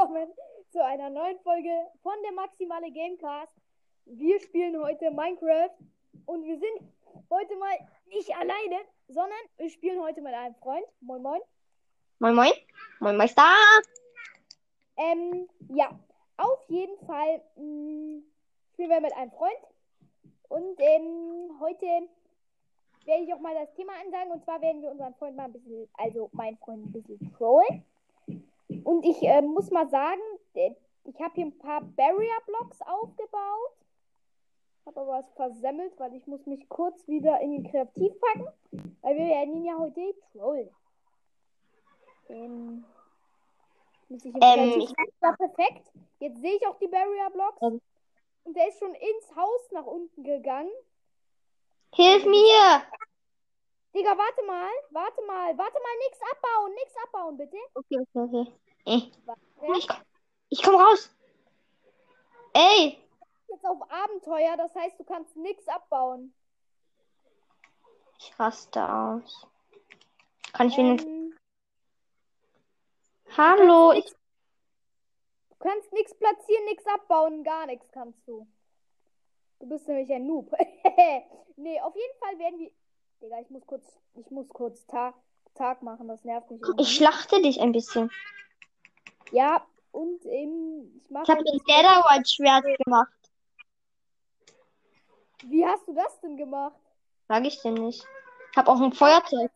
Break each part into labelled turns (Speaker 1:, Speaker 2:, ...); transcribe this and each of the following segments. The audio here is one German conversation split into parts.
Speaker 1: willkommen zu einer neuen Folge von der Maximale Gamecast. Wir spielen heute Minecraft und wir sind heute mal nicht alleine, sondern wir spielen heute mit einem Freund. Moin Moin.
Speaker 2: Moin Moin. Moin Meister.
Speaker 1: Ähm, ja, auf jeden Fall mh, spielen wir mit einem Freund. Und ähm, heute werde ich auch mal das Thema ansagen. Und zwar werden wir unseren Freund mal ein bisschen, also meinen Freund ein bisschen trollen. Und ich äh, muss mal sagen, äh, ich habe hier ein paar Barrier-Blocks aufgebaut. Habe aber was versemmelt, weil ich muss mich kurz wieder in den Kreativ packen. Weil wir werden ihn ja heute trollen. Ähm, muss ich
Speaker 2: Ähm,
Speaker 1: Kreativ ja, perfekt. Jetzt sehe ich auch die Barrier-Blocks.
Speaker 2: Ähm.
Speaker 1: Und der ist schon ins Haus nach unten gegangen.
Speaker 2: Hilf mir.
Speaker 1: Digga, warte mal, warte mal, warte mal, nix abbauen, nix abbauen, bitte.
Speaker 2: Okay, okay, okay. Ey, ich, komm- ich komm raus. Ey,
Speaker 1: Jetzt auf Abenteuer, das heißt, du kannst nix abbauen.
Speaker 2: ich raste aus. Kann ich.
Speaker 1: Ähm,
Speaker 2: Hallo, ich.
Speaker 1: du kannst nix platzieren, nix abbauen, gar nichts kannst du. Du bist nämlich ein Noob. nee, auf jeden Fall werden wir. Digga, ich muss kurz, ich muss kurz Tag, Tag machen, das nervt mich. irgendwie.
Speaker 2: Ich schlachte dich ein bisschen.
Speaker 1: Ja, und ähm, ich.
Speaker 2: Ich habe mir ein Netherite Schwert gemacht.
Speaker 1: Wie hast du das denn gemacht?
Speaker 2: Sag ich dir nicht. Ich habe auch ein Feuerzeug.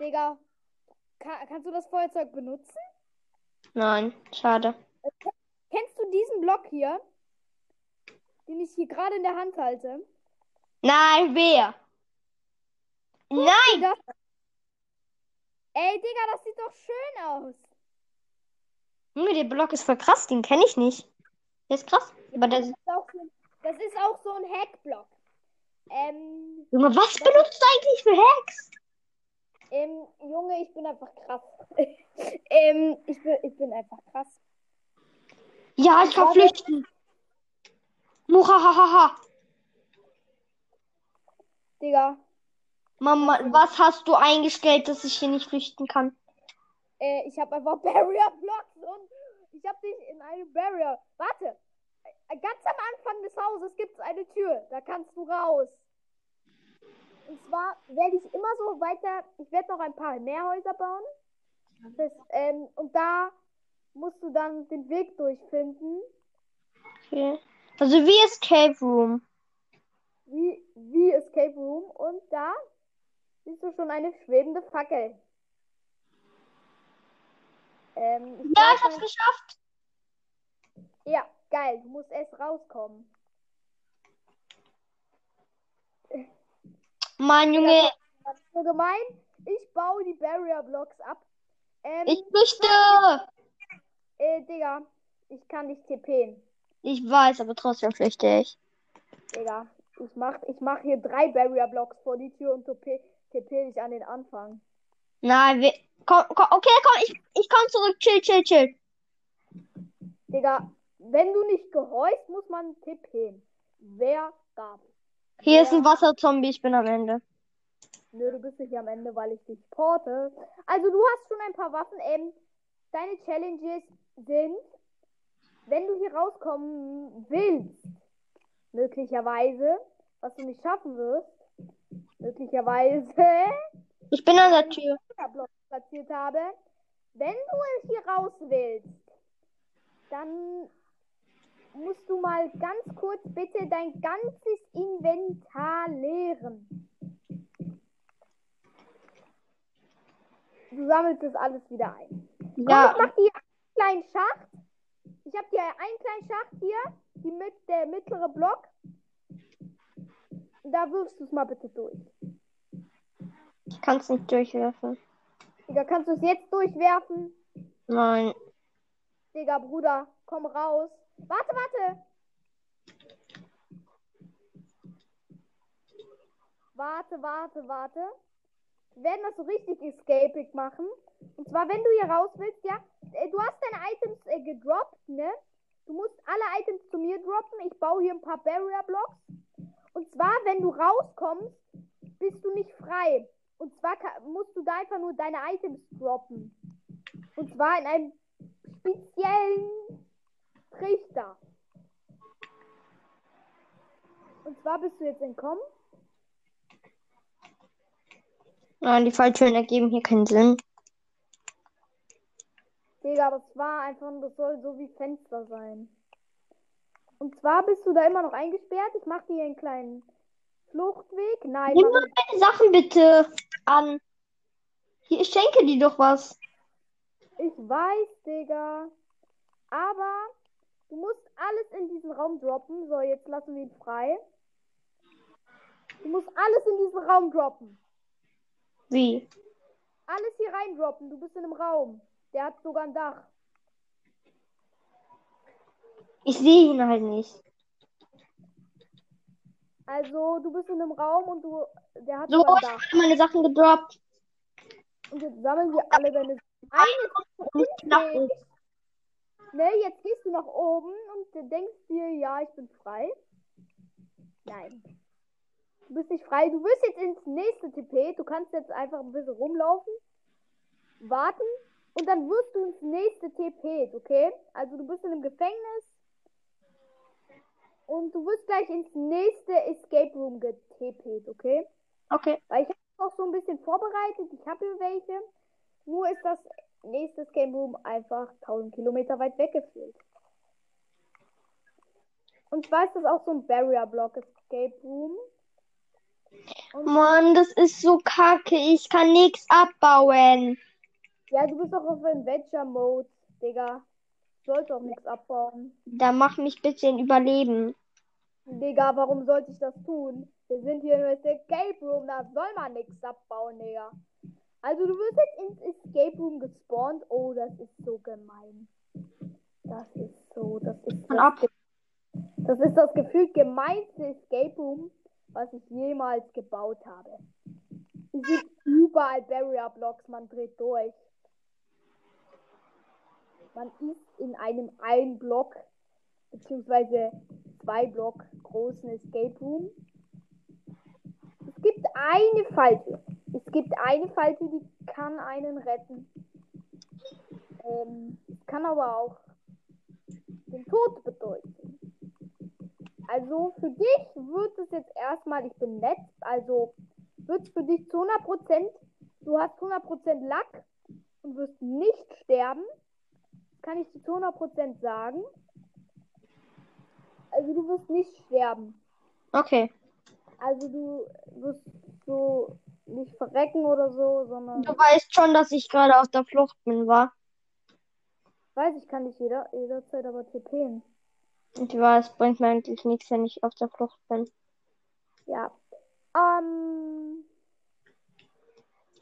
Speaker 1: Digga, ka kannst du das Feuerzeug benutzen?
Speaker 2: Nein, schade.
Speaker 1: Kennst du diesen Block hier? Den ich hier gerade in der Hand halte?
Speaker 2: Nein, wer? Nein!
Speaker 1: Das... Ey, Digga, das sieht doch schön aus.
Speaker 2: Junge, der Block ist voll krass, den kenne ich nicht. Der ist krass. Aber der.
Speaker 1: Das ist auch so, das ist auch so ein Hackblock. Ähm,
Speaker 2: Junge, was benutzt du eigentlich für Hacks?
Speaker 1: ähm, Junge, ich bin einfach krass. ähm, ich bin, ich bin einfach krass.
Speaker 2: Ja, ich kann flüchten. Muhahaha.
Speaker 1: Digga,
Speaker 2: Mama, was hast du eingestellt, dass ich hier nicht flüchten kann?
Speaker 1: äh, ich habe einfach Barrier Blocks und ich habe dich in eine Barrier. Warte. Ganz am Anfang des Hauses gibt es eine Tür. Da kannst du raus. Und zwar werde ich immer so weiter. Ich werde noch ein paar mehr Häuser bauen. Das, ähm, und da musst du dann den Weg durchfinden.
Speaker 2: Okay. Also wie Escape Room.
Speaker 1: Wie, wie Escape Room. Und da siehst du schon eine schwebende Fackel. Ähm, ich
Speaker 2: Ja, ich hab's geschafft.
Speaker 1: Ja, geil. Du musst erst rauskommen.
Speaker 2: Mann, Junge,
Speaker 1: Das ist so gemein. Ich baue die Barrier Blocks ab. Ähm,
Speaker 2: ich flüchte.
Speaker 1: äh, Digga, ich kann dich TPen.
Speaker 2: Ich weiß, aber trotzdem flüchte ich.
Speaker 1: Digga, ich mach, ich mach hier drei Barrier Blocks vor die Tür und TP, TP dich an den Anfang.
Speaker 2: Nein, wir. Komm, komm, okay, komm, ich, ich komm zurück. Chill, chill, chill.
Speaker 1: Digga, wenn du nicht gehorchst, muss man TPen. Wer gab?
Speaker 2: Hier ist ein Wasserzombie, ich bin am Ende.
Speaker 1: Nö, du bist nicht am Ende, weil ich dich porte. Also du hast schon ein paar Waffen. Ähm, deine Challenges sind, wenn du hier rauskommen willst, möglicherweise, was du nicht schaffen wirst, möglicherweise
Speaker 2: Ich bin an der Tür.
Speaker 1: Platziert habe. Wenn du hier raus willst, dann musst du mal ganz kurz bitte dein ganzes Inventar leeren. Du sammelst das alles wieder ein. Komm,
Speaker 2: Ja,
Speaker 1: ich mach dir einen kleinen Schacht. Ich habe dir einen kleinen Schacht hier, die mit, der mittlere Block. Da wirfst du es mal bitte durch.
Speaker 2: ich kann's nicht durchwerfen.
Speaker 1: Digga, kannst du es jetzt durchwerfen?
Speaker 2: Nein.
Speaker 1: Digga, Bruder, komm raus. Warte, warte. Warte, warte, warte. Wir werden das so richtig escaping machen. Und zwar, wenn du hier raus willst, ja, äh, du hast deine Items äh, gedroppt, ne? Du musst alle Items zu mir droppen. Ich baue hier ein paar Barrier Blocks. Und zwar, wenn du rauskommst, bist du nicht frei. Und zwar musst du da einfach nur deine Items droppen. Und zwar in einem speziellen Trichter. Und zwar bist du jetzt entkommen.
Speaker 2: Nein, die Falltüren ergeben hier keinen Sinn.
Speaker 1: Digga, das war einfach, das soll so wie Fenster sein. Und zwar bist du da immer noch eingesperrt. Ich mache dir einen kleinen Fluchtweg. Nein,
Speaker 2: Nimm mal meine Sachen bitte an. Hier, ich schenke dir doch was.
Speaker 1: Ich weiß, Digga. Aber du musst alles in diesen Raum droppen. So, jetzt lassen wir ihn frei. Du musst alles in diesen Raum droppen.
Speaker 2: Wie?
Speaker 1: Alles hier rein droppen. Du bist in einem Raum. Der hat sogar ein Dach.
Speaker 2: Ich sehe ihn halt nicht.
Speaker 1: Also, du bist in einem Raum und du. Der hat
Speaker 2: So, ich habe meine Sachen gedroppt.
Speaker 1: Und jetzt sammeln wir alle deine. Eine
Speaker 2: oben.
Speaker 1: Ne, jetzt gehst du nach oben und denkst dir, ja, ich bin frei. Nein. Du bist nicht frei. Du wirst jetzt ins nächste TP. Du kannst jetzt einfach ein bisschen rumlaufen, warten und dann wirst du ins nächste TP, okay? Also du bist in einem Gefängnis und du wirst gleich ins nächste Escape Room getpt, okay?
Speaker 2: Okay.
Speaker 1: Weil ich habe auch so ein bisschen vorbereitet. Ich habe hier welche. Nur ist das nächste Escape Room einfach 1000 Kilometer weit weggeführt. Und zwar ist das auch so ein Barrier Block Escape Room. Und
Speaker 2: Mann, das ist so kacke. Ich kann nichts abbauen.
Speaker 1: ja, du bist auch auf Adventure Mode, Digga. Du sollst auch nichts abbauen.
Speaker 2: Da mach mich bitte in Überleben.
Speaker 1: Digga, warum sollte ich das tun? Wir sind hier im Escape Room, da soll man nichts abbauen, Digga. Also du wirst jetzt ins Escape Room gespawnt. Oh, das ist so gemein. Das ist so, das ist
Speaker 2: Dann ab.
Speaker 1: Das ist das gefühlt gemeinste Escape Room, was ich jemals gebaut habe. Es sind überall Barrier Blocks, man dreht durch. Man ist in einem ein Block beziehungsweise zwei Block großen Escape Room. Es gibt eine Falte. Es gibt eine Falte, die kann einen retten. Ähm, kann aber auch den Tod bedeuten. Also für dich wird es jetzt erstmal, ich bin nett, also wird es für dich zu 100%, du hast 100% Lack und wirst nicht sterben. Kann ich zu 100% sagen. Also du wirst nicht sterben.
Speaker 2: Okay.
Speaker 1: Also du wirst so nicht verrecken oder so, sondern
Speaker 2: Du weißt schon, dass ich gerade auf der Flucht bin, war.
Speaker 1: weiß ich kann dich jeder, jederzeit aber TPen.
Speaker 2: Ich weiß, bringt mir eigentlich nichts, wenn ich auf der Flucht bin.
Speaker 1: Ja. Ähm,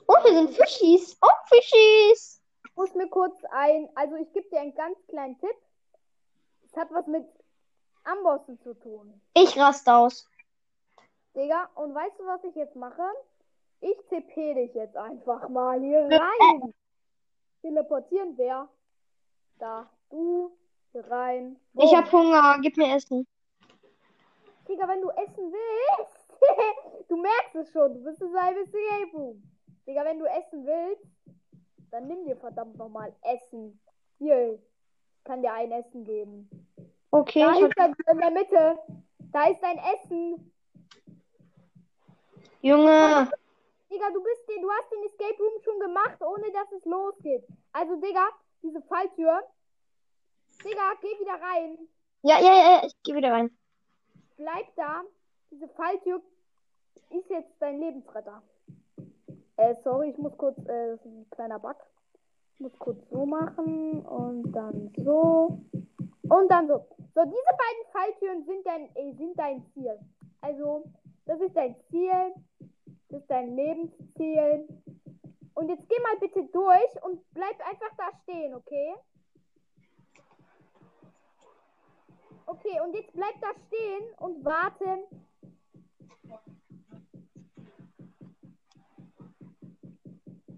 Speaker 2: Oh, hier sind Fischis. Oh, Fischis.
Speaker 1: Ich muss mir kurz ein, also ich gebe dir einen ganz kleinen Tipp. Es hat was mit Ambossen zu tun.
Speaker 2: Ich raste aus.
Speaker 1: Digga, und weißt du, was ich jetzt mache? Ich TP dich jetzt einfach mal hier rein. Teleportieren wer? Da. Du hier rein.
Speaker 2: Ich
Speaker 1: Boom.
Speaker 2: hab Hunger. Gib mir Essen.
Speaker 1: Digga, wenn du essen willst, du merkst es schon, du bist in seinem Escape Room. Digga, wenn du essen willst, dann nimm dir verdammt nochmal Essen. Hier, ich kann dir ein Essen geben.
Speaker 2: Okay.
Speaker 1: Da ist er in der Mitte. Da ist dein Essen.
Speaker 2: Junge.
Speaker 1: Digga, du bist den, du hast den Escape Room schon gemacht, ohne dass es losgeht. Also, Digga, diese Falltür. Digga, geh wieder rein.
Speaker 2: Ja, ja, ja. Ich geh wieder rein.
Speaker 1: Bleib da. Diese Falltür ist jetzt dein Lebensretter. Äh, sorry, ich muss kurz, äh, das ist ein kleiner Bug. Ich muss kurz so machen und dann so. Und dann so. So, diese beiden Falltüren sind dein, äh, sind dein Ziel. Also, das ist dein Ziel. Das ist dein Lebensziel. Und jetzt geh mal bitte durch und bleib einfach da stehen, okay? Okay, und jetzt bleib da stehen und warte.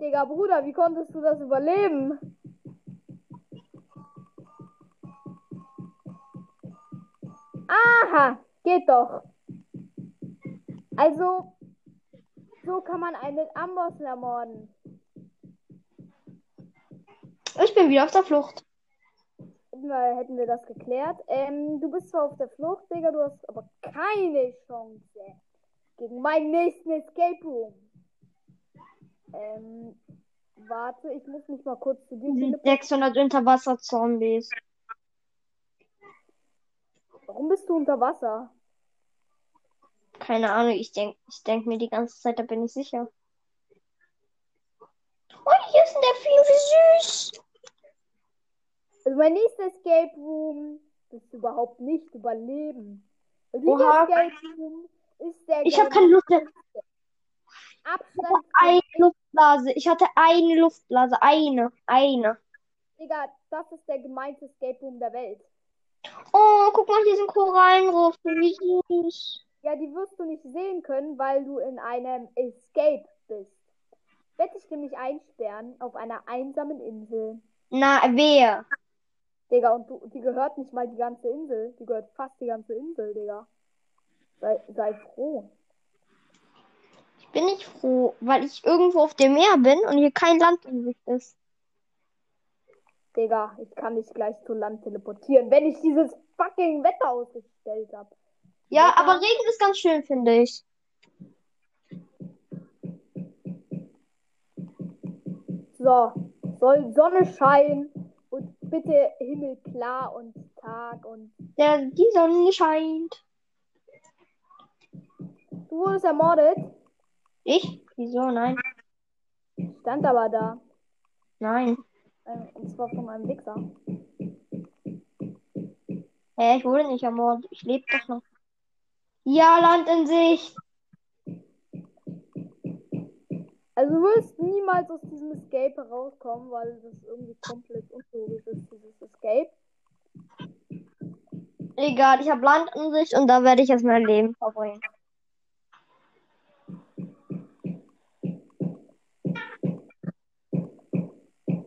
Speaker 1: Digga, Bruder, wie konntest du das überleben? Aha, geht doch. Also, so kann man einen Ambossen ermorden.
Speaker 2: Ich bin wieder auf der Flucht.
Speaker 1: hätten wir, hätten wir das geklärt. Ähm, du bist zwar auf der Flucht, Digga, du hast aber keine Chance gegen meinen nächsten Escape Room. Ähm, warte, ich muss mich mal kurz zu dir teleportieren.
Speaker 2: 600 Unterwasser-Zombies.
Speaker 1: Warum bist du unter Wasser?
Speaker 2: Keine Ahnung, ich denk, ich denk mir die ganze Zeit, da bin ich sicher. Oh, hier ist ein Delfin, wie süß.
Speaker 1: Also mein nächster Escape Room ist überhaupt nicht überleben. Dieser
Speaker 2: Oha.
Speaker 1: Escape Room ist der
Speaker 2: Ich habe keine Luft mehr.
Speaker 1: Abstand.
Speaker 2: Eine Luftblase. Ich hatte eine Luftblase. Eine. Eine.
Speaker 1: Digga, das ist der gemeinste Escape Room der Welt.
Speaker 2: Oh, guck mal, hier sind Korallenriffe. Wie süß.
Speaker 1: Ja, die wirst du nicht sehen können, weil du in einem Escape bist. Werde ich nämlich einsperren auf einer einsamen Insel.
Speaker 2: Na, wer?
Speaker 1: Digga, und du, die gehört nicht mal die ganze Insel. Die gehört fast die ganze Insel, Digga. Sei, sei froh.
Speaker 2: Ich bin nicht froh, weil ich irgendwo auf dem Meer bin und hier kein Land in Sicht ist.
Speaker 1: Digga, ich kann dich gleich zu Land teleportieren, wenn ich dieses fucking Wetter ausgestellt habe.
Speaker 2: Ja,
Speaker 1: Wetter-
Speaker 2: aber Regen ist ganz schön, finde ich.
Speaker 1: So, soll Sonne scheinen und bitte Himmel klar und Tag und
Speaker 2: Der, die Sonne scheint.
Speaker 1: du wurdest ermordet.
Speaker 2: Ich? Wieso? Nein.
Speaker 1: Stand aber da.
Speaker 2: Nein.
Speaker 1: Äh, Und zwar von einem Wichser.
Speaker 2: Hä, ich wurde nicht ermordet. Ich lebe doch noch. Ja, Land in Sicht.
Speaker 1: Also du wirst niemals aus diesem Escape herauskommen, weil das irgendwie komplett unlogisch ist, dieses Escape.
Speaker 2: Egal, ich habe Land in Sicht und da werde ich jetzt mein Leben verbringen.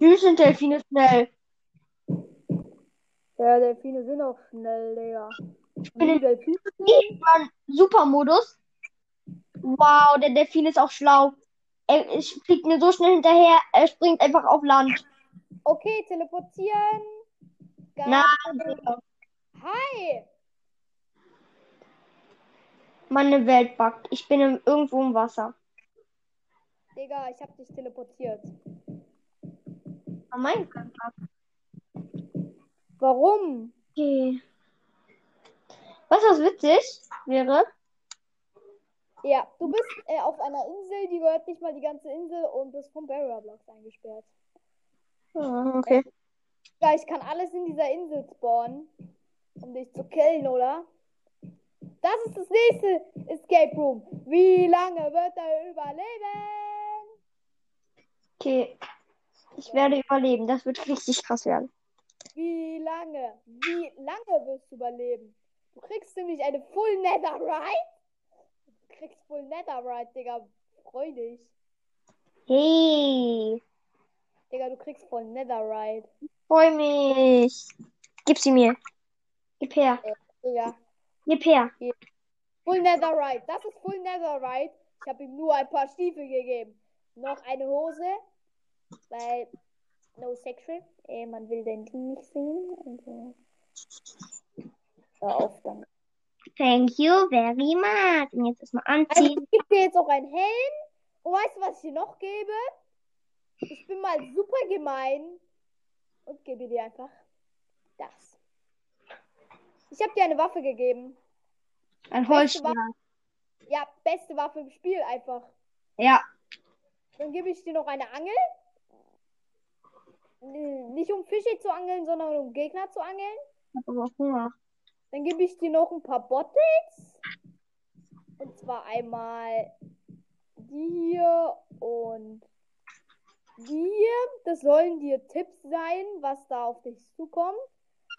Speaker 2: Süß sind Delfine schnell.
Speaker 1: Ja, Delfine sind auch schnell, Digga.
Speaker 2: bin
Speaker 1: Delfine
Speaker 2: Ich war in Supermodus. Wow, der Delfin ist auch schlau. Er er fliegt mir so schnell hinterher, er springt einfach auf Land.
Speaker 1: Okay, teleportieren.
Speaker 2: Na,
Speaker 1: Gar- Hi!
Speaker 2: meine Welt backt. Ich bin im, irgendwo im Wasser.
Speaker 1: Digga, ich hab dich teleportiert.
Speaker 2: Oh mein Gott.
Speaker 1: Warum?
Speaker 2: Okay. Du, was witzig wäre?
Speaker 1: Ja, du bist äh, auf einer Insel, die gehört nicht mal die ganze Insel und bist vom Barrier Blocks eingesperrt.
Speaker 2: Ah, Okay.
Speaker 1: Ja, ich kann alles in dieser Insel spawnen, um dich zu killen, oder? Das ist das nächste Escape Room. Wie lange wird er überleben?
Speaker 2: Okay. Ich werde überleben. Das wird richtig krass werden.
Speaker 1: Wie lange? Wie lange wirst du überleben? Du kriegst nämlich eine Full Netherite. Du kriegst Full Netherite, Digga. Freu dich.
Speaker 2: Hey.
Speaker 1: Digga, du kriegst Full Netherite.
Speaker 2: Freu mich. Gib sie mir. Gib her.
Speaker 1: Digga.
Speaker 2: Gib her.
Speaker 1: Full Netherite. Das ist Full Netherite. Ich habe ihm nur ein paar Stiefel gegeben. Noch eine Hose. Weil no sexual. Äh, man will den Team nicht sehen. Also. Hör auf damit.
Speaker 2: Thank you very much. Und jetzt erstmal
Speaker 1: Also
Speaker 2: anziehen.
Speaker 1: ich gebe dir jetzt auch einen Helm. Und weißt du, was ich dir noch gebe? Ich bin mal super gemein und gebe dir einfach das. Ich habe dir eine Waffe gegeben.
Speaker 2: Ein Holzschwert.
Speaker 1: Ja, beste Waffe im Spiel einfach.
Speaker 2: Ja.
Speaker 1: Dann gebe ich dir noch eine Angel. Nicht um Fische zu angeln, sondern um Gegner zu angeln.
Speaker 2: Ich hab aber Hunger.
Speaker 1: Dann gebe ich dir noch ein paar Bottles. Und zwar einmal die hier und die hier. Das sollen dir Tipps sein, was da auf dich zukommt.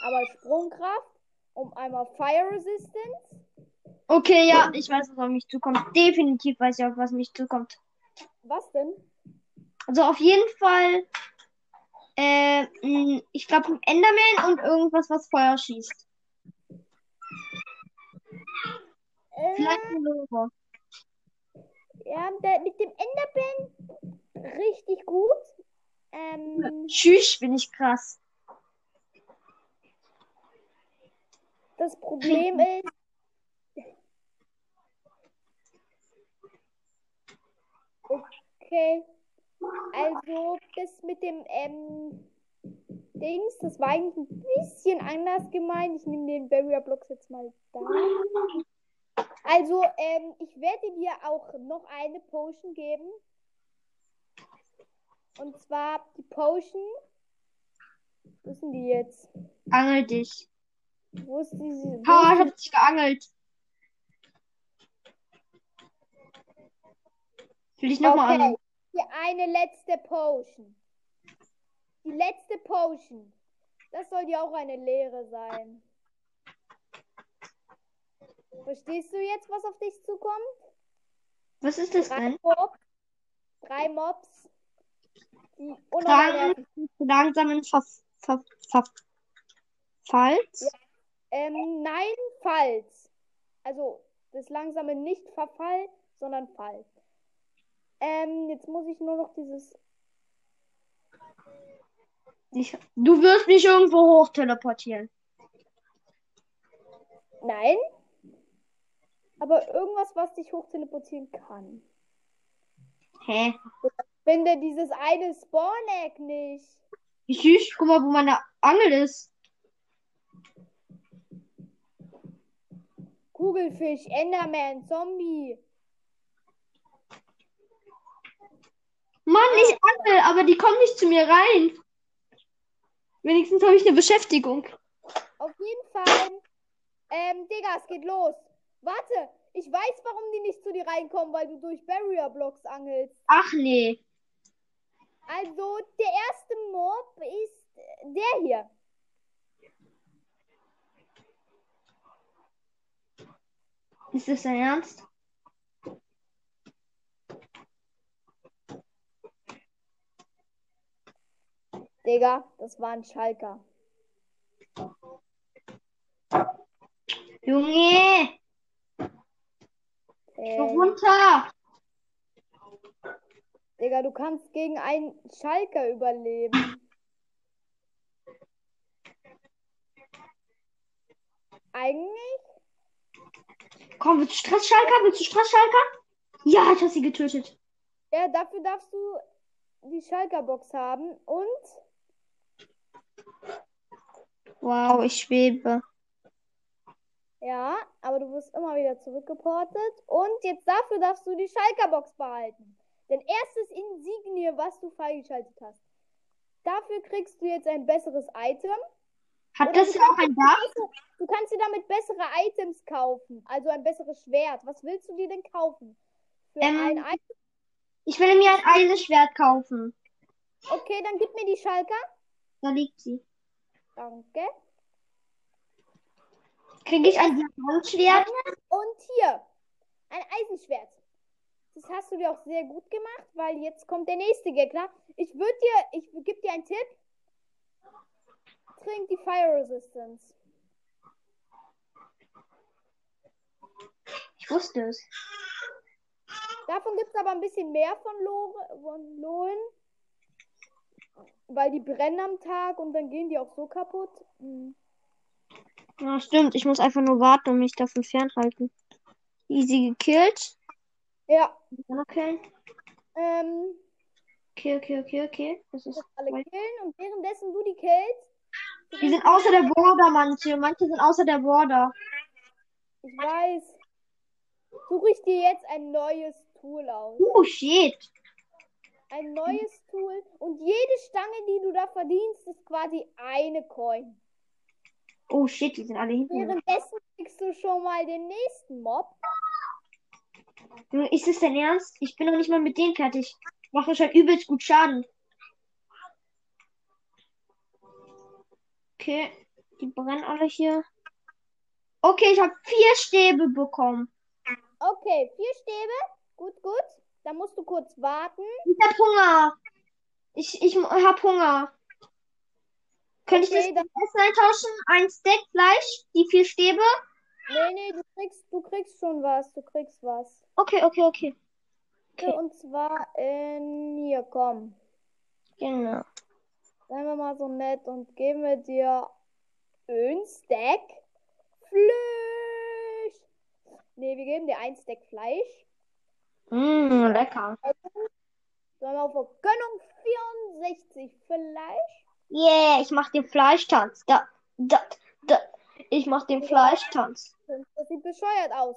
Speaker 1: Aber Sprungkraft um einmal Fire Resistance.
Speaker 2: Okay, ja, ich weiß, was auf mich zukommt. Definitiv weiß ich auch, was mich zukommt.
Speaker 1: Was denn?
Speaker 2: Also auf jeden Fall, äh, mh, ich glaube ein Enderman und irgendwas, was Feuer schießt. Vielleicht ein Logo.
Speaker 1: ja, der, mit dem Enderman richtig gut. Ähm,
Speaker 2: Tschüss, bin ich krass.
Speaker 1: Das Problem ist. Okay. Also, das mit dem ähm, Dings, das war eigentlich ein bisschen anders gemeint. Ich nehme den Barrier Blocks jetzt mal da. Also, ähm, ich werde dir auch noch eine Potion geben. Und zwar die Potion. Wo ist denn die jetzt?
Speaker 2: Angel dich.
Speaker 1: Wo ist diese?
Speaker 2: Ha, ich hab dich geangelt. Will ich nochmal
Speaker 1: Okay,
Speaker 2: angeln?
Speaker 1: Die eine letzte Potion. Die letzte Potion. Das soll ja auch eine Lehre sein. Verstehst du jetzt, was auf dich zukommt?
Speaker 2: Was ist das
Speaker 1: Drei
Speaker 2: denn?
Speaker 1: Mobs. Drei Mobs. Die
Speaker 2: Lang, langsamen Ver, Ver, Ver, Falls?
Speaker 1: Ähm, nein, falls. Also, das langsame nicht Verfall, sondern Fall. Ähm, jetzt muss ich nur noch dieses.
Speaker 2: Ich, du wirst mich irgendwo hoch teleportieren.
Speaker 1: Nein. Aber irgendwas, was dich hochteleportieren kann.
Speaker 2: Hä?
Speaker 1: Finde dieses eine Spawn-Egg nicht.
Speaker 2: Wie süß. Guck mal, wo meine Angel ist.
Speaker 1: Kugelfisch, Enderman, Zombie.
Speaker 2: Mann, ich angel, aber die kommen nicht zu mir rein. Wenigstens habe ich eine Beschäftigung.
Speaker 1: Auf jeden Fall. Ähm, Digga, es geht los. Warte, ich weiß, warum die nicht zu dir reinkommen, weil du durch Barrier Blocks angelst.
Speaker 2: Ach nee.
Speaker 1: Also, der erste Mob ist der hier.
Speaker 2: Ist das dein Ernst?
Speaker 1: Digga, das war ein Schalker.
Speaker 2: Junge,
Speaker 1: Äh,
Speaker 2: runter.
Speaker 1: Digga, du kannst gegen einen Schalker überleben. Eigentlich?
Speaker 2: Komm, willst du Stressschalker? Willst du Stressschalker? Ja, ich habe sie getötet.
Speaker 1: Ja, dafür darfst du die Schalker-Box haben und
Speaker 2: Wow, ich schwebe.
Speaker 1: ja, aber du wirst immer wieder zurückgeportet und jetzt dafür darfst du die Schalker-Box behalten. Dein erstes Insignie, was du freigeschaltet hast. Dafür kriegst du jetzt ein besseres Item.
Speaker 2: Hat
Speaker 1: Oder
Speaker 2: das ja auch ein Dach?
Speaker 1: Du kannst dir damit bessere Items kaufen. Also ein besseres Schwert. Was willst du dir denn kaufen? Für
Speaker 2: Ähm,
Speaker 1: ein Item?
Speaker 2: Ich will mir ein Eisenschwert kaufen.
Speaker 1: Okay, dann gib mir die Schalker.
Speaker 2: Da liegt sie.
Speaker 1: Danke.
Speaker 2: Kriege ich ein Diamantschwert?
Speaker 1: Und hier, ein Eisenschwert. Das hast du dir auch sehr gut gemacht, weil jetzt kommt der nächste Gegner. Ich würde dir, ich gebe dir einen Tipp. Trink die Fire Resistance.
Speaker 2: Ich wusste es.
Speaker 1: Davon gibt es aber ein bisschen mehr von, Lore, von Lohn. Weil die brennen am Tag und dann gehen die auch so kaputt. Hm.
Speaker 2: Ja, stimmt. Ich muss einfach nur warten und mich davon fernhalten. Easy gekillt.
Speaker 1: Ja,
Speaker 2: killen.
Speaker 1: ähm,
Speaker 2: Okay, okay, okay, okay. Das ist.
Speaker 1: alle killen und währenddessen du die killst.
Speaker 2: Die sind außer der Border, manche. Manche sind außer der Border.
Speaker 1: Ich weiß. Suche ich dir jetzt ein neues Tool aus.
Speaker 2: Oh, shit.
Speaker 1: Ein neues Tool. Und jede Stange, die du da verdienst, ist quasi eine Coin.
Speaker 2: Oh, shit, die sind alle hinten.
Speaker 1: Währenddessen kriegst du schon mal den nächsten Mob.
Speaker 2: Ist das dein Ernst? Ich bin noch nicht mal mit denen fertig. Ich mache schon übelst gut Schaden. Okay, die brennen alle hier. Okay, ich habe vier Stäbe bekommen.
Speaker 1: Okay, vier Stäbe. Gut, gut. Da musst du kurz warten.
Speaker 2: Ich hab Hunger. Ich, ich hab Hunger. Könnte ich
Speaker 1: Okay,
Speaker 2: das mit Essen eintauschen? Ein Steak Fleisch, die vier Stäbe?
Speaker 1: Nee, nee, du kriegst, du kriegst schon was. Du kriegst was.
Speaker 2: Okay, okay, okay. Okay.
Speaker 1: Und zwar in hier, komm.
Speaker 2: Genau.
Speaker 1: Seien wir mal so nett und geben wir dir ein Stack Fleisch. Nee, wir geben dir ein Stack Fleisch.
Speaker 2: Mmm, lecker.
Speaker 1: Sollen wir auf Vergönnung 64 Fleisch?
Speaker 2: Yeah, ich mach den Fleischtanz. Da, da, da. Ich mach den Fleischtanz.
Speaker 1: Das sieht bescheuert aus.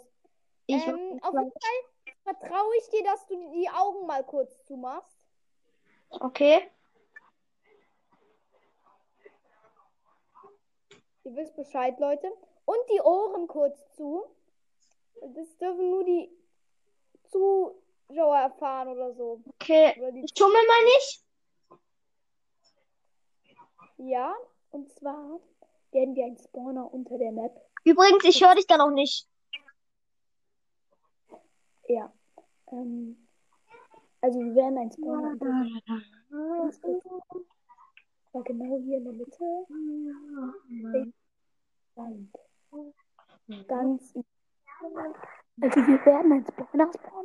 Speaker 2: Ich
Speaker 1: Ähm, auf jeden. Fall vertraue ich dir, dass du die Augen mal kurz zumachst.
Speaker 2: Okay.
Speaker 1: Ihr wisst Bescheid, Leute. Und die Ohren kurz zu. Das dürfen nur die Zuschauer erfahren oder so.
Speaker 2: Okay.
Speaker 1: Oder
Speaker 2: Ich schummel mal nicht.
Speaker 1: Ja, und zwar werden wir einen Spawner unter der Map.
Speaker 2: Übrigens, ich höre dich da noch nicht.
Speaker 1: Ja. Ähm, also wir werden einen Spawner unter der Aber genau hier in der Mitte. Und ganz. Also wir werden einen Spawner spawnen.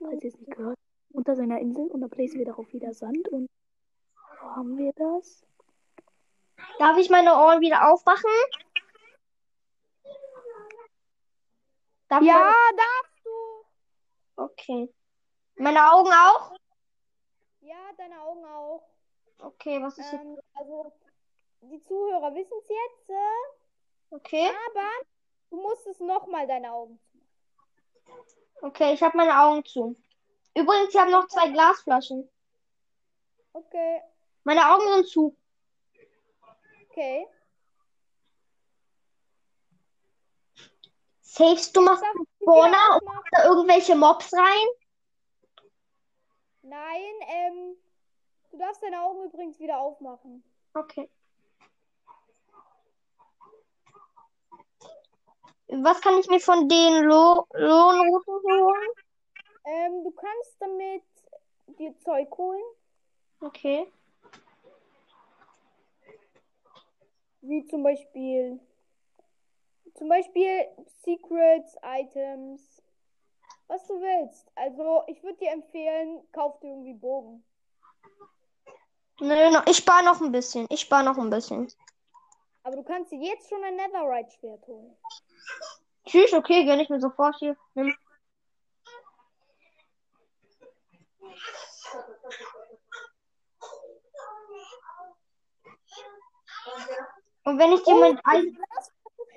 Speaker 1: Falls ihr es nicht gehört. Unter seiner Insel und dann placen wir darauf wieder Sand und wo haben wir das?
Speaker 2: Darf ich meine Ohren wieder aufmachen? Darf
Speaker 1: Ja,
Speaker 2: meine-
Speaker 1: darfst du!
Speaker 2: Okay. Meine Augen auch?
Speaker 1: Ja, deine Augen auch.
Speaker 2: Okay, was ist jetzt?
Speaker 1: Ähm, also, die Zuhörer wissen es jetzt, äh,
Speaker 2: Okay.
Speaker 1: aber du musstest nochmal deine Augen zu.
Speaker 2: Okay, ich habe meine Augen zu. Übrigens, ich habe noch zwei Glasflaschen.
Speaker 1: Okay,
Speaker 2: Meine Augen sind zu.
Speaker 1: okay.
Speaker 2: Safest, du machst Spawner
Speaker 1: wieder
Speaker 2: und
Speaker 1: aufmachen?
Speaker 2: da irgendwelche Mobs rein?
Speaker 1: Nein, ähm, du darfst deine Augen übrigens wieder aufmachen.
Speaker 2: Okay. Was kann ich mir von den Lo Lohnrouten holen?
Speaker 1: Ähm, du kannst damit dir Zeug holen,
Speaker 2: Okay.
Speaker 1: wie zum Beispiel, zum Beispiel Secrets, Items, was du willst. Also, ich würde dir empfehlen, kauf dir irgendwie Bogen.
Speaker 2: Nö, ich spare noch ein bisschen. Ich spare noch ein bisschen.
Speaker 1: Aber du kannst dir jetzt schon ein Netherite-Schwert holen.
Speaker 2: Tschüss, okay, gönn ich mir sofort hier. Nimm. Und wenn ich dir
Speaker 1: Oh,
Speaker 2: Eisen.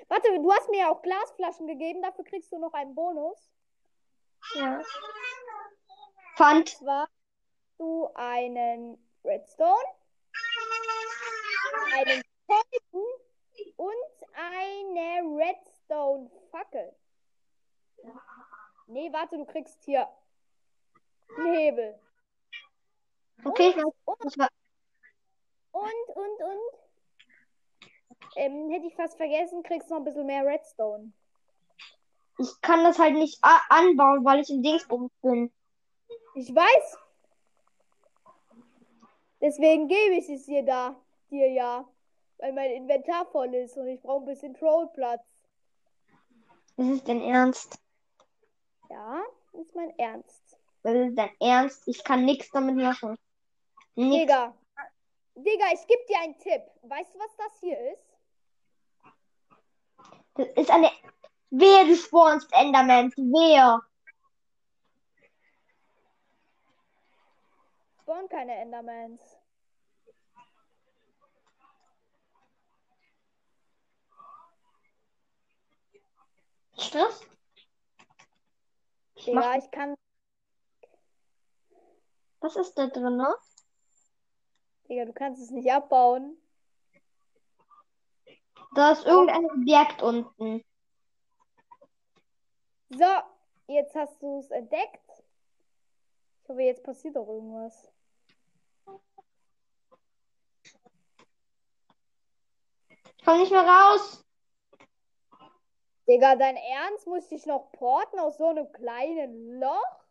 Speaker 1: Warte, du hast mir ja auch Glasflaschen gegeben, dafür kriegst du noch einen Bonus.
Speaker 2: Ja. Pfand.
Speaker 1: zwar du einen Redstone, einen Kolben und eine Redstone-Fackel. Nee, warte, du kriegst hier einen Hebel.
Speaker 2: Okay, ich weiß. Ich weiß.
Speaker 1: Und, und, und. Ähm, hätte ich fast vergessen, kriegst noch ein bisschen mehr Redstone.
Speaker 2: Ich kann das halt nicht anbauen, weil ich im Dingsbums bin.
Speaker 1: Ich weiß. Deswegen gebe ich es dir da, dir ja. Weil mein Inventar voll ist und ich brauche ein bisschen Trollplatz.
Speaker 2: Ist dein Ernst.
Speaker 1: Ja, ist mein Ernst.
Speaker 2: Das ist dein Ernst. Ich kann nichts damit machen. Nix.
Speaker 1: Digga. Digga, ich gebe dir einen Tipp. Weißt du, was das hier ist?
Speaker 2: Das ist eine. Wer du spawnst Endermans? Wer?
Speaker 1: Spawn keine Endermans.
Speaker 2: Stress?
Speaker 1: Digga,
Speaker 2: mach-
Speaker 1: ich kann.
Speaker 2: Was ist da drin, ne?
Speaker 1: Digga, du kannst es nicht abbauen.
Speaker 2: Da ist irgendein Objekt unten.
Speaker 1: So, jetzt hast du es entdeckt. Ich hoffe, jetzt passiert doch irgendwas.
Speaker 2: Ich komm nicht mehr raus.
Speaker 1: Digga, dein Ernst? Muss ich noch porten aus so einem kleinen Loch?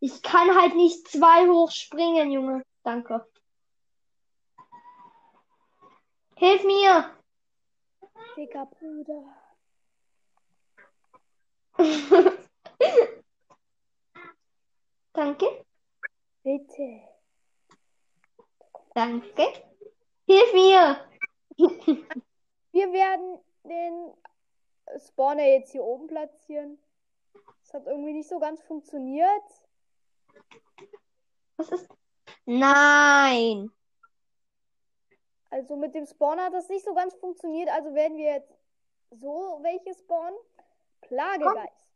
Speaker 2: Ich kann halt nicht zwei hochspringen, Junge. Danke. Hilf mir!
Speaker 1: Digga, Bruder.
Speaker 2: Danke.
Speaker 1: Bitte.
Speaker 2: Danke. Hilf mir!
Speaker 1: Wir werden den Spawner jetzt hier oben platzieren. Das hat irgendwie nicht so ganz funktioniert.
Speaker 2: Was ist? Nein.
Speaker 1: Also mit dem Spawner hat das nicht so ganz funktioniert. Also werden wir jetzt so welche spawnen. Plagegeist.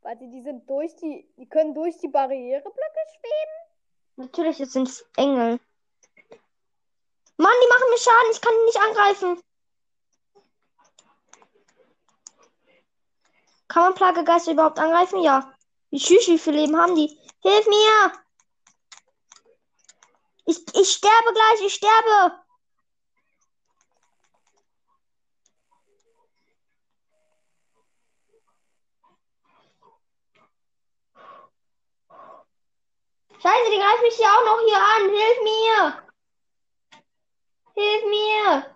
Speaker 1: Warte, die sind durch die, die können durch die Barriereblöcke schweben.
Speaker 2: Natürlich, es sind Engel. Mann, die machen mir Schaden. Ich kann die nicht angreifen. Kann man Plagegeister überhaupt angreifen? Ja. Wie schüch, wie viel Leben haben die? Hilf mir! Ich, ich sterbe gleich, ich sterbe! Scheiße, die greifen mich hier auch noch hier an. Hilf mir! Hilf mir!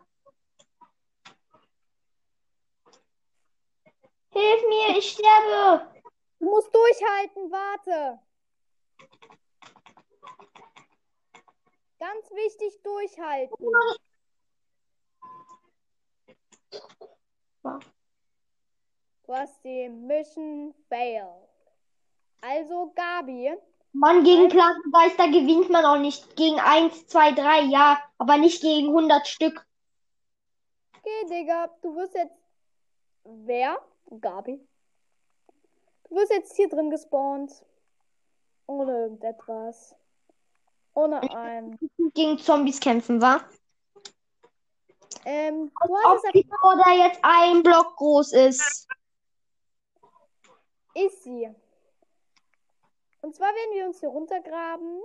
Speaker 2: Hilf mir, ich sterbe!
Speaker 1: Du musst durchhalten, warte. Ganz wichtig, durchhalten. Du hast die Mission failed. Also, Gabi,
Speaker 2: Mann, gegen Plagegeister gewinnt man auch nicht. Gegen 1, 2, 3, ja, aber nicht gegen 100 Stück.
Speaker 1: Okay, Digga, du wirst jetzt. Wer? Gabi. Du wirst jetzt hier drin gespawnt. Ohne irgendetwas. Ohne ein.
Speaker 2: Gegen Zombies kämpfen, wa?
Speaker 1: Ähm, du
Speaker 2: Ob die Border jetzt ein Block groß ist.
Speaker 1: Ist sie. Und zwar werden wir uns hier runtergraben.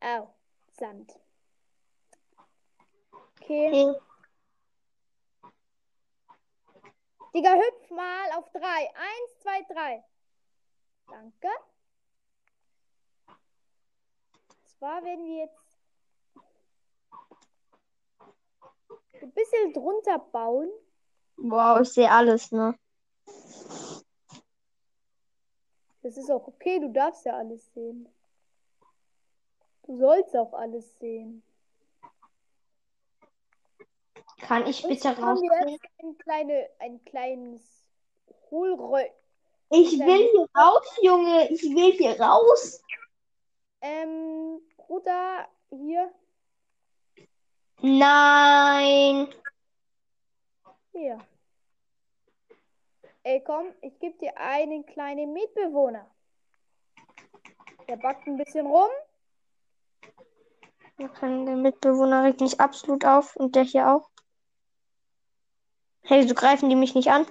Speaker 1: Au, Sand. Okay.
Speaker 2: Okay.
Speaker 1: Digga, hüpf mal auf drei. Eins, zwei, drei. Danke. Zwar werden wir jetzt ein bisschen drunter bauen.
Speaker 2: Wow, ich sehe alles, ne?
Speaker 1: Das ist auch okay, du darfst ja alles sehen. Du sollst auch alles sehen.
Speaker 2: Kann ich bitte
Speaker 1: jetzt ein, kleine, ein kleines Hohlrö...
Speaker 2: Ich will hier raus, Junge. Ich will hier raus.
Speaker 1: Ähm, Bruder, hier.
Speaker 2: Nein.
Speaker 1: Hier. Ey, komm, ich gebe dir einen kleinen Mitbewohner. Der backt ein bisschen rum.
Speaker 2: Der Mitbewohner regt mich absolut auf und der hier auch. Hey, so greifen die mich nicht an?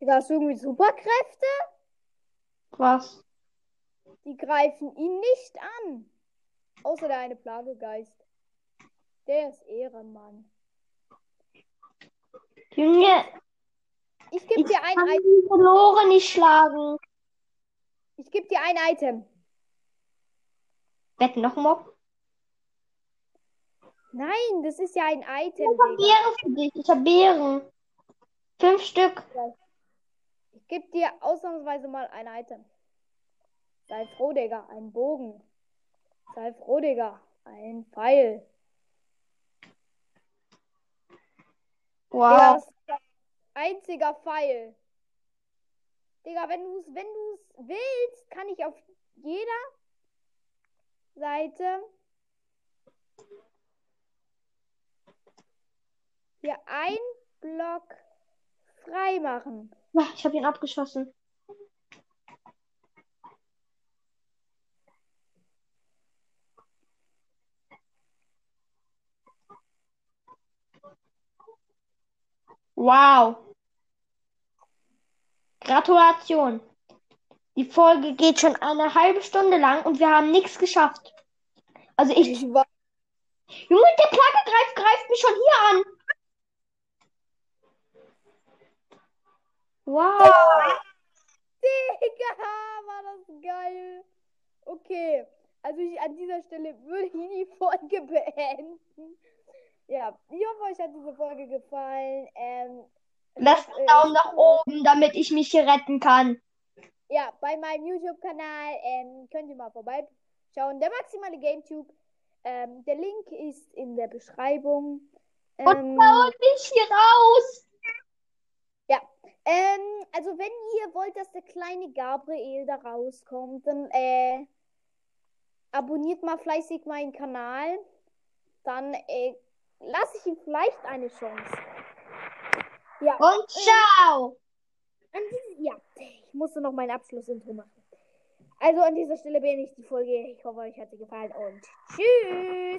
Speaker 1: Du hast irgendwie Superkräfte.
Speaker 2: Was?
Speaker 1: Die greifen ihn nicht an. Außer der eine Plagegeist. Der ist Ehrenmann.
Speaker 2: Junge,
Speaker 1: Ich gebe
Speaker 2: ich
Speaker 1: dir ein
Speaker 2: kann
Speaker 1: Item.
Speaker 2: die Lore nicht schlagen.
Speaker 1: Ich gebe dir ein Item.
Speaker 2: Wetten noch Mob?
Speaker 1: Nein, das ist ja ein Item,
Speaker 2: Ich hab
Speaker 1: Digga.
Speaker 2: Beeren für dich. Ich hab Beeren. Fünf Stück.
Speaker 1: Ich gebe dir ausnahmsweise mal ein Item. Sei froh, Digga. Ein Bogen. Sei froh, Digga. Ein Pfeil.
Speaker 2: Wow.
Speaker 1: ein einziger Pfeil. Digga, wenn du es wenn du's willst, kann ich auf jeder Seite hier ein Block frei machen.
Speaker 2: Ich habe ihn abgeschossen. Wow. Gratulation. Die Folge geht schon eine halbe Stunde lang und wir haben nichts geschafft. Also ich.
Speaker 1: Ich war
Speaker 2: Junge, der Plagegreif greift mich schon hier an. Wow.
Speaker 1: Digga, war das geil. Okay, also ich, an dieser Stelle würde ich die Folge beenden. Ja, ich hoffe, euch hat diese Folge gefallen. Ähm,
Speaker 2: Lasst einen Daumen nach oben, damit ich mich hier retten kann.
Speaker 1: Ja, bei meinem YouTube-Kanal ähm, könnt ihr mal vorbeischauen. Der maximale GameTube. Ähm, der Link ist in der Beschreibung.
Speaker 2: Und
Speaker 1: Ähm,
Speaker 2: haut mich hier raus.
Speaker 1: ja, ähm, also wenn ihr wollt, dass der kleine Gabriel da rauskommt, dann äh, abonniert mal fleißig meinen Kanal. Dann äh, lasse ich ihm vielleicht eine Chance. Ja,
Speaker 2: Und ciao.
Speaker 1: an diese, ja, ich musste noch mein Abschlussintro machen. Also an dieser Stelle beende ich die Folge. Ich hoffe, euch hat sie gefallen und tschüss.